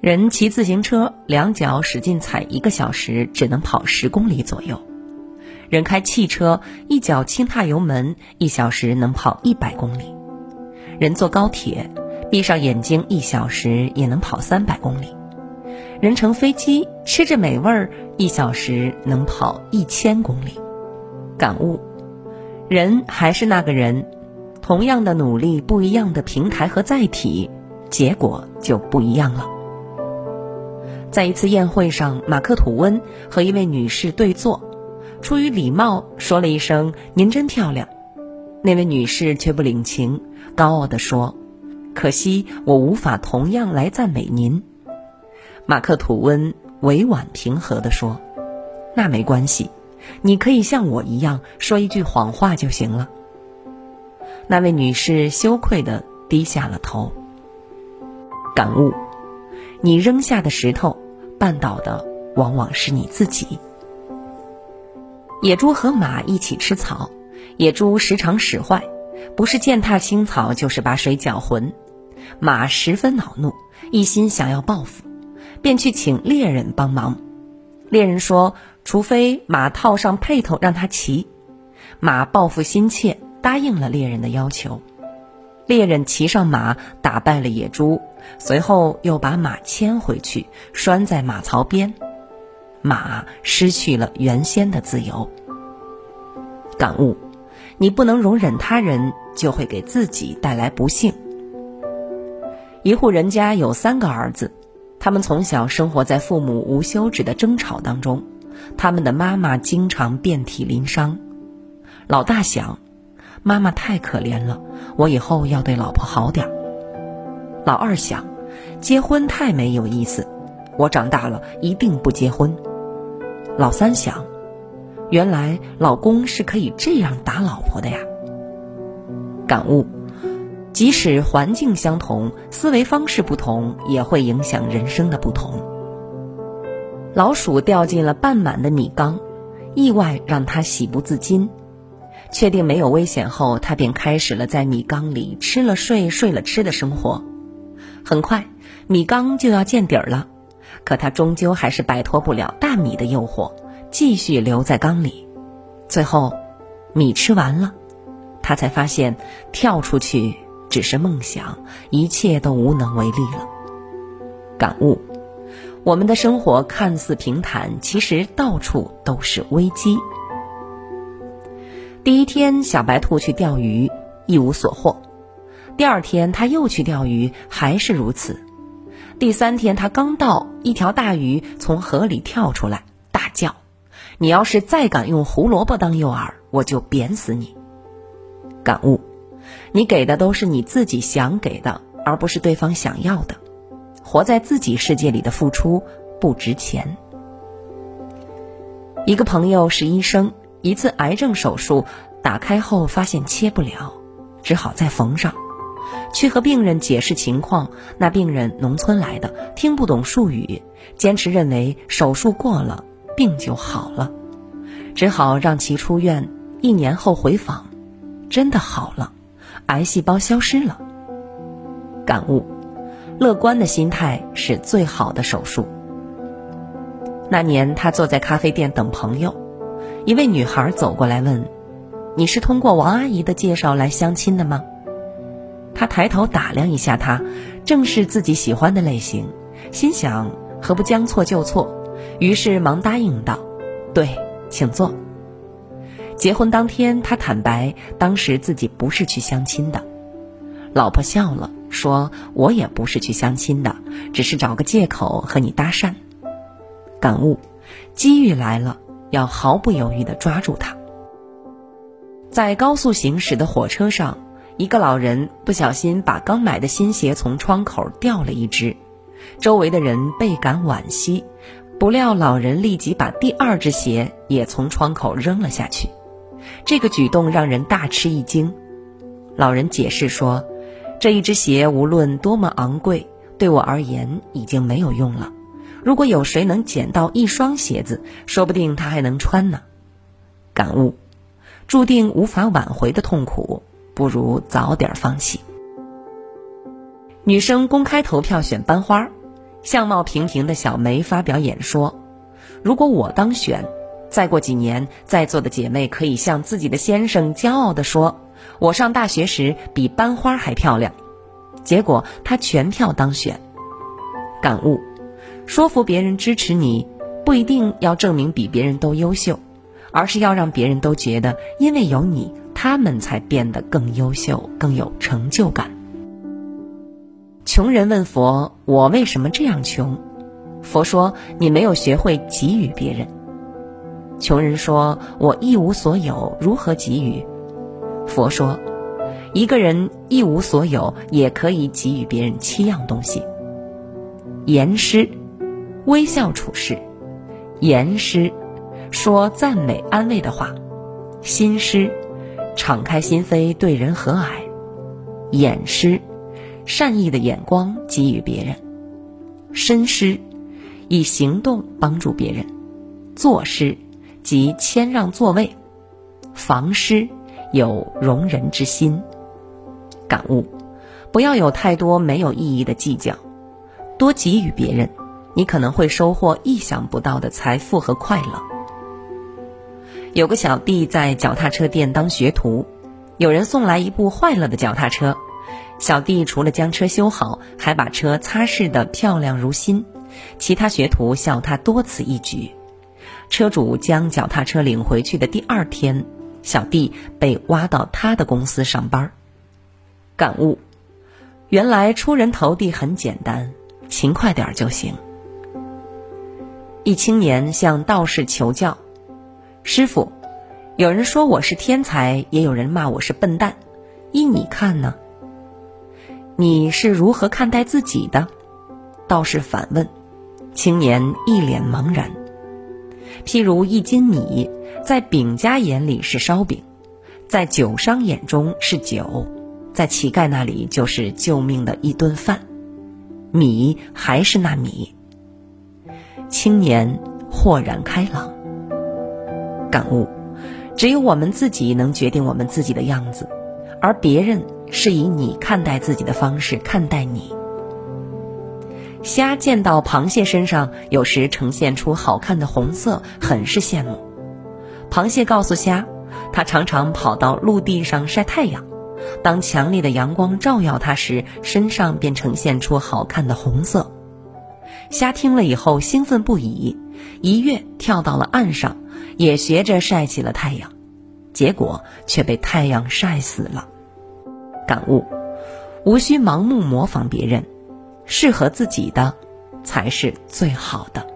人骑自行车，两脚使劲踩一个小时，只能跑十公里左右；人开汽车，一脚轻踏油门，一小时能跑一百公里；人坐高铁，闭上眼睛一小时也能跑三百公里；人乘飞机，吃着美味儿，一小时能跑一千公里。感悟：人还是那个人，同样的努力，不一样的平台和载体，结果就不一样了。在一次宴会上，马克·吐温和一位女士对坐，出于礼貌说了一声“您真漂亮”，那位女士却不领情，高傲地说：“可惜我无法同样来赞美您。”马克·吐温委婉平和地说：“那没关系，你可以像我一样说一句谎话就行了。”那位女士羞愧地低下了头。感悟。你扔下的石头，绊倒的往往是你自己。野猪和马一起吃草，野猪时常使坏，不是践踏青草，就是把水搅浑。马十分恼怒，一心想要报复，便去请猎人帮忙。猎人说：“除非马套上辔头让他骑。”马报复心切，答应了猎人的要求。猎人骑上马，打败了野猪，随后又把马牵回去，拴在马槽边。马失去了原先的自由。感悟：你不能容忍他人，就会给自己带来不幸。一户人家有三个儿子，他们从小生活在父母无休止的争吵当中，他们的妈妈经常遍体鳞伤。老大想。妈妈太可怜了，我以后要对老婆好点儿。老二想，结婚太没有意思，我长大了一定不结婚。老三想，原来老公是可以这样打老婆的呀。感悟，即使环境相同，思维方式不同，也会影响人生的不同。老鼠掉进了半满的米缸，意外让它喜不自禁。确定没有危险后，他便开始了在米缸里吃了睡、睡了吃的生活。很快，米缸就要见底儿了，可他终究还是摆脱不了大米的诱惑，继续留在缸里。最后，米吃完了，他才发现跳出去只是梦想，一切都无能为力了。感悟：我们的生活看似平坦，其实到处都是危机。第一天，小白兔去钓鱼，一无所获。第二天，他又去钓鱼，还是如此。第三天，他刚到，一条大鱼从河里跳出来，大叫：“你要是再敢用胡萝卜当诱饵，我就扁死你！”感悟：你给的都是你自己想给的，而不是对方想要的。活在自己世界里的付出不值钱。一个朋友是医生。一次癌症手术打开后发现切不了，只好再缝上。去和病人解释情况，那病人农村来的，听不懂术语，坚持认为手术过了病就好了，只好让其出院。一年后回访，真的好了，癌细胞消失了。感悟：乐观的心态是最好的手术。那年他坐在咖啡店等朋友。一位女孩走过来问：“你是通过王阿姨的介绍来相亲的吗？”他抬头打量一下她，正是自己喜欢的类型，心想何不将错就错，于是忙答应道：“对，请坐。”结婚当天，他坦白当时自己不是去相亲的。老婆笑了，说：“我也不是去相亲的，只是找个借口和你搭讪。”感悟：机遇来了。要毫不犹豫地抓住它。在高速行驶的火车上，一个老人不小心把刚买的新鞋从窗口掉了一只，周围的人倍感惋惜。不料老人立即把第二只鞋也从窗口扔了下去，这个举动让人大吃一惊。老人解释说：“这一只鞋无论多么昂贵，对我而言已经没有用了。”如果有谁能捡到一双鞋子，说不定他还能穿呢。感悟：注定无法挽回的痛苦，不如早点放弃。女生公开投票选班花，相貌平平的小梅发表演说：“如果我当选，再过几年，在座的姐妹可以向自己的先生骄傲地说，我上大学时比班花还漂亮。”结果她全票当选。感悟：说服别人支持你，不一定要证明比别人都优秀，而是要让别人都觉得，因为有你，他们才变得更优秀、更有成就感。穷人问佛：“我为什么这样穷？”佛说：“你没有学会给予别人。”穷人说：“我一无所有，如何给予？”佛说：“一个人一无所有，也可以给予别人七样东西。言师，微笑处事；言师，说赞美安慰的话；心师，敞开心扉对人和蔼；眼师。”善意的眼光给予别人，身施，以行动帮助别人；坐师，即谦让座位；防师，有容人之心。感悟：不要有太多没有意义的计较，多给予别人，你可能会收获意想不到的财富和快乐。有个小弟在脚踏车店当学徒，有人送来一部坏了的脚踏车。小弟除了将车修好，还把车擦拭得漂亮如新。其他学徒笑他多此一举。车主将脚踏车领回去的第二天，小弟被挖到他的公司上班。感悟：原来出人头地很简单，勤快点就行。一青年向道士求教：“师傅，有人说我是天才，也有人骂我是笨蛋，依你看呢？”你是如何看待自己的？道士反问。青年一脸茫然。譬如一斤米，在饼家眼里是烧饼，在酒商眼中是酒，在乞丐那里就是救命的一顿饭。米还是那米。青年豁然开朗，感悟：只有我们自己能决定我们自己的样子，而别人。是以你看待自己的方式看待你。虾见到螃蟹身上有时呈现出好看的红色，很是羡慕。螃蟹告诉虾，它常常跑到陆地上晒太阳，当强烈的阳光照耀它时，身上便呈现出好看的红色。虾听了以后兴奋不已，一跃跳到了岸上，也学着晒起了太阳，结果却被太阳晒死了。感悟，无需盲目模仿别人，适合自己的才是最好的。